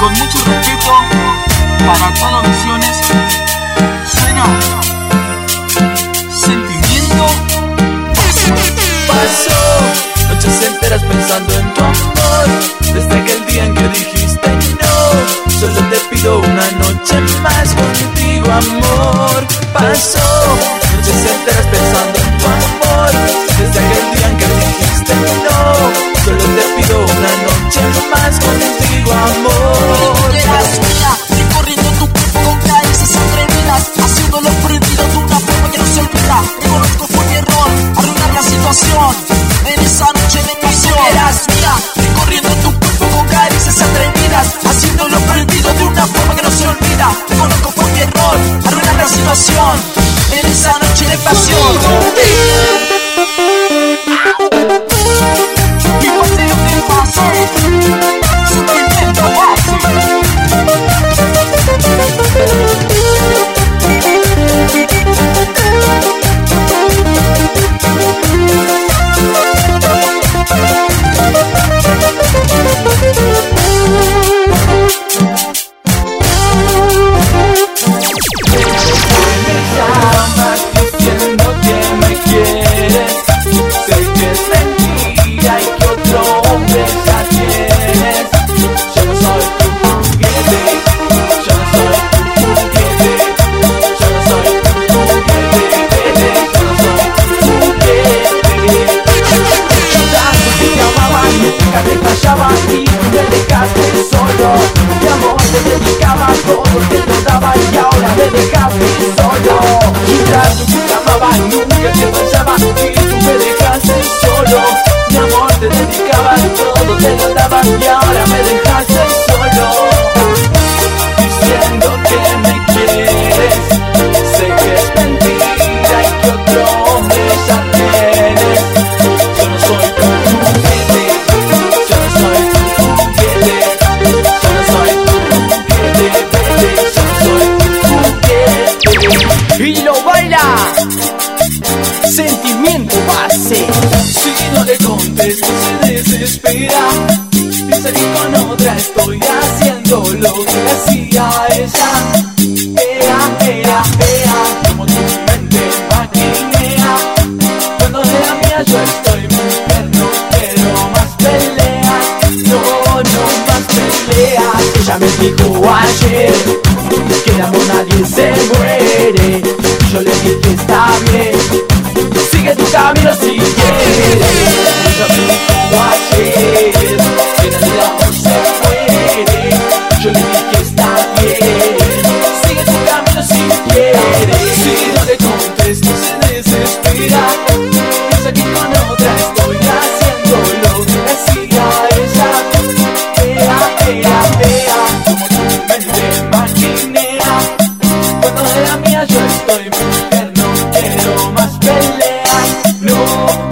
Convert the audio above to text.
con mucho respeto para todas Visiones, suena sentimiento. Pasó noches enteras pensando en tu amor, desde aquel día en que dijiste no. Solo te pido una noche más contigo, amor. Pasó noches enteras pensando en tu amor, desde aquel día en que dijiste no. Solo te pido una noche más contigo, amor. Te Y tú me dejaste solo. Mi amor te dedicaba todo te daba Y ahora me dejaste solo contesto se desespera Piensa que con otra estoy haciendo lo que hacía ella Ea, ea, ea Como tu mente maquinea Cuando era mía yo estoy muy perno Pero más peleas No, no más peleas Ella me dijo ayer que de amor nadie se muere. Yo le dije está bien, yo estoy mujer No quiero más peleas No,